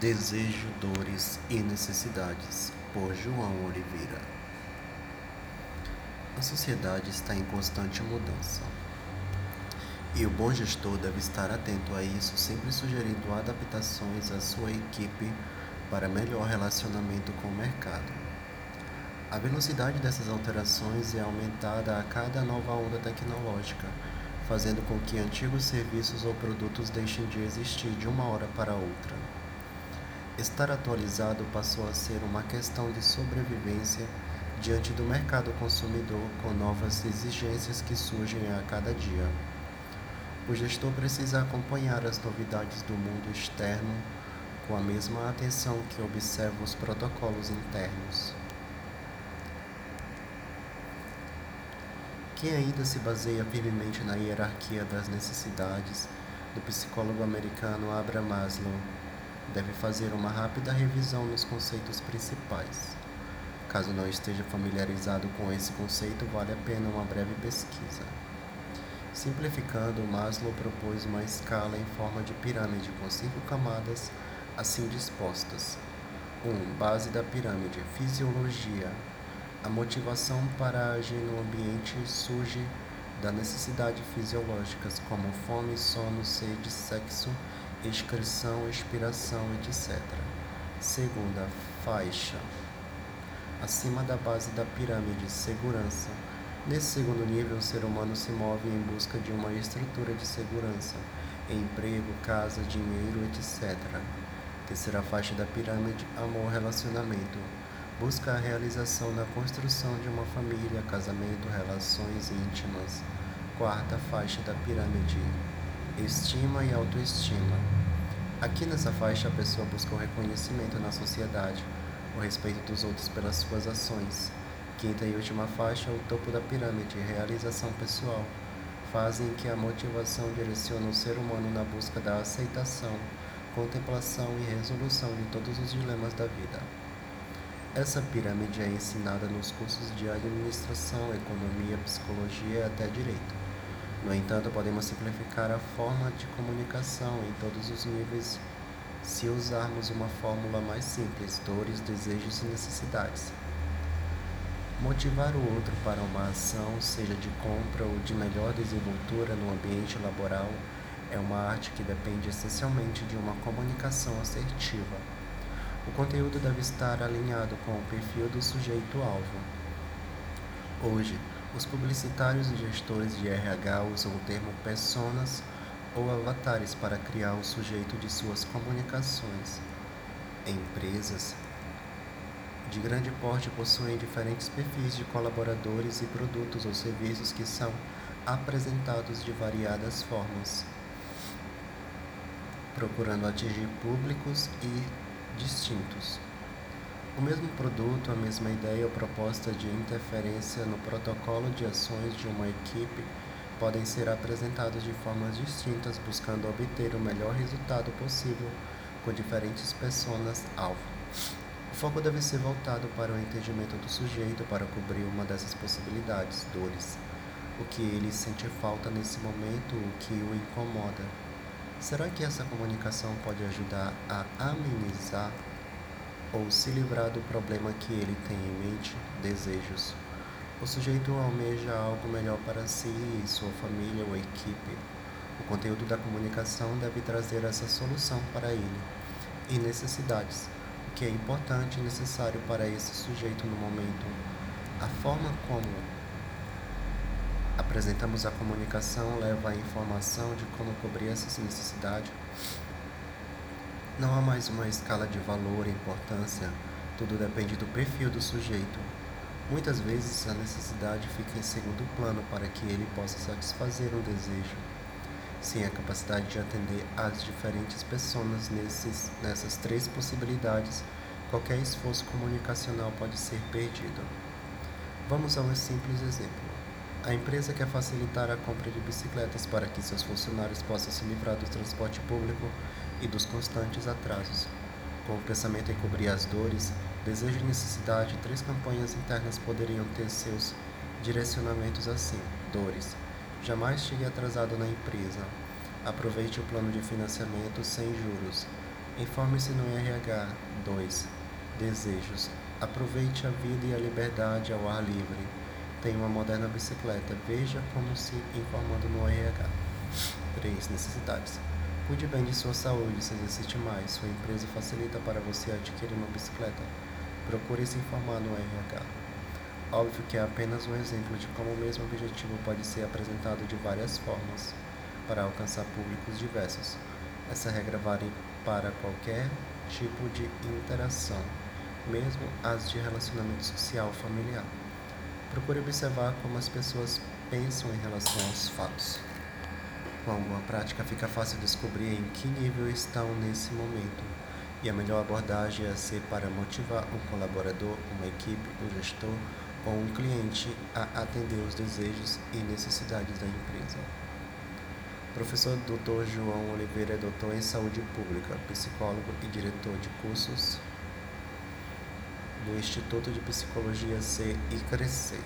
Desejo, Dores e Necessidades, por João Oliveira. A sociedade está em constante mudança. E o bom gestor deve estar atento a isso, sempre sugerindo adaptações à sua equipe para melhor relacionamento com o mercado. A velocidade dessas alterações é aumentada a cada nova onda tecnológica, fazendo com que antigos serviços ou produtos deixem de existir de uma hora para outra. Estar atualizado passou a ser uma questão de sobrevivência diante do mercado consumidor com novas exigências que surgem a cada dia. O gestor precisa acompanhar as novidades do mundo externo com a mesma atenção que observa os protocolos internos. Quem ainda se baseia firmemente na hierarquia das necessidades do psicólogo americano Abraham Maslow deve fazer uma rápida revisão nos conceitos principais. Caso não esteja familiarizado com esse conceito, vale a pena uma breve pesquisa. Simplificando, Maslow propôs uma escala em forma de pirâmide com cinco camadas assim dispostas. 1. Um, base da pirâmide: fisiologia. A motivação para agir no ambiente surge da necessidade fisiológicas como fome, sono, sede, sexo excreção, expiração, etc. Segunda faixa, acima da base da pirâmide, segurança. Nesse segundo nível, o ser humano se move em busca de uma estrutura de segurança, emprego, casa, dinheiro, etc. Terceira faixa da pirâmide, amor, relacionamento. Busca a realização na construção de uma família, casamento, relações íntimas. Quarta faixa da pirâmide, estima e autoestima. Aqui nessa faixa a pessoa busca o reconhecimento na sociedade, o respeito dos outros pelas suas ações. Quinta e última faixa, o topo da pirâmide, realização pessoal, fase em que a motivação direciona o ser humano na busca da aceitação, contemplação e resolução de todos os dilemas da vida. Essa pirâmide é ensinada nos cursos de administração, economia, psicologia e até direito. No entanto, podemos simplificar a forma de comunicação em todos os níveis se usarmos uma fórmula mais simples: dores, desejos e necessidades. Motivar o outro para uma ação, seja de compra ou de melhor desenvoltura no ambiente laboral, é uma arte que depende essencialmente de uma comunicação assertiva. O conteúdo deve estar alinhado com o perfil do sujeito-alvo. Hoje, os publicitários e gestores de RH usam o termo personas ou avatares para criar o sujeito de suas comunicações. Empresas de grande porte possuem diferentes perfis de colaboradores e produtos ou serviços que são apresentados de variadas formas, procurando atingir públicos e distintos. O mesmo produto, a mesma ideia ou proposta de interferência no protocolo de ações de uma equipe podem ser apresentados de formas distintas, buscando obter o melhor resultado possível com diferentes personas-alvo. O foco deve ser voltado para o entendimento do sujeito para cobrir uma dessas possibilidades, dores, o que ele sente falta nesse momento, o que o incomoda. Será que essa comunicação pode ajudar a amenizar ou se livrar do problema que ele tem em mente, desejos. O sujeito almeja algo melhor para si sua família ou equipe. O conteúdo da comunicação deve trazer essa solução para ele e necessidades, o que é importante e necessário para esse sujeito no momento. A forma como apresentamos a comunicação leva à informação de como cobrir essas necessidades não há mais uma escala de valor e importância, tudo depende do perfil do sujeito. Muitas vezes a necessidade fica em segundo plano para que ele possa satisfazer um desejo. Sem a capacidade de atender às diferentes pessoas nesses, nessas três possibilidades, qualquer esforço comunicacional pode ser perdido. Vamos a um simples exemplo. A empresa quer facilitar a compra de bicicletas para que seus funcionários possam se livrar do transporte público e dos constantes atrasos. Com o pensamento em cobrir as dores, desejo e necessidade, três campanhas internas poderiam ter seus direcionamentos assim: dores. Jamais chegue atrasado na empresa. Aproveite o plano de financiamento sem juros. Informe-se no RH. 2. Desejos. Aproveite a vida e a liberdade ao ar livre. Tem uma moderna bicicleta. Veja como se informando no RH. 3. Necessidades. Cuide bem de sua saúde, se exercite mais. Sua empresa facilita para você adquirir uma bicicleta. Procure se informar no RH. Óbvio que é apenas um exemplo de como o mesmo objetivo pode ser apresentado de várias formas para alcançar públicos diversos. Essa regra vale para qualquer tipo de interação, mesmo as de relacionamento social familiar. Procure observar como as pessoas pensam em relação aos fatos. Com alguma prática, fica fácil descobrir em que nível estão nesse momento. E a melhor abordagem é ser para motivar um colaborador, uma equipe, um gestor ou um cliente a atender os desejos e necessidades da empresa. Professor Dr. João Oliveira é doutor em saúde pública, psicólogo e diretor de cursos do Instituto de Psicologia C e Crescer.